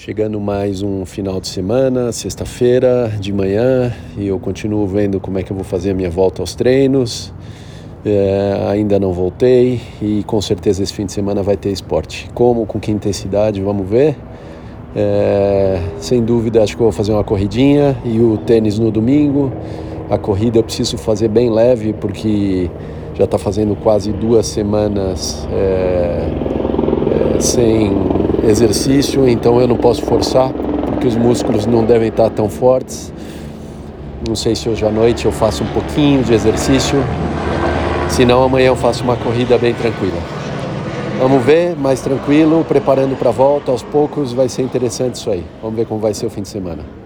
Chegando mais um final de semana, sexta-feira de manhã, e eu continuo vendo como é que eu vou fazer a minha volta aos treinos. É, ainda não voltei e com certeza esse fim de semana vai ter esporte. Como, com que intensidade, vamos ver. É, sem dúvida, acho que vou fazer uma corridinha e o tênis no domingo. A corrida eu preciso fazer bem leve porque já está fazendo quase duas semanas é, é, sem exercício, então eu não posso forçar, porque os músculos não devem estar tão fortes. Não sei se hoje à noite eu faço um pouquinho de exercício, senão amanhã eu faço uma corrida bem tranquila. Vamos ver, mais tranquilo, preparando para a volta aos poucos, vai ser interessante isso aí. Vamos ver como vai ser o fim de semana.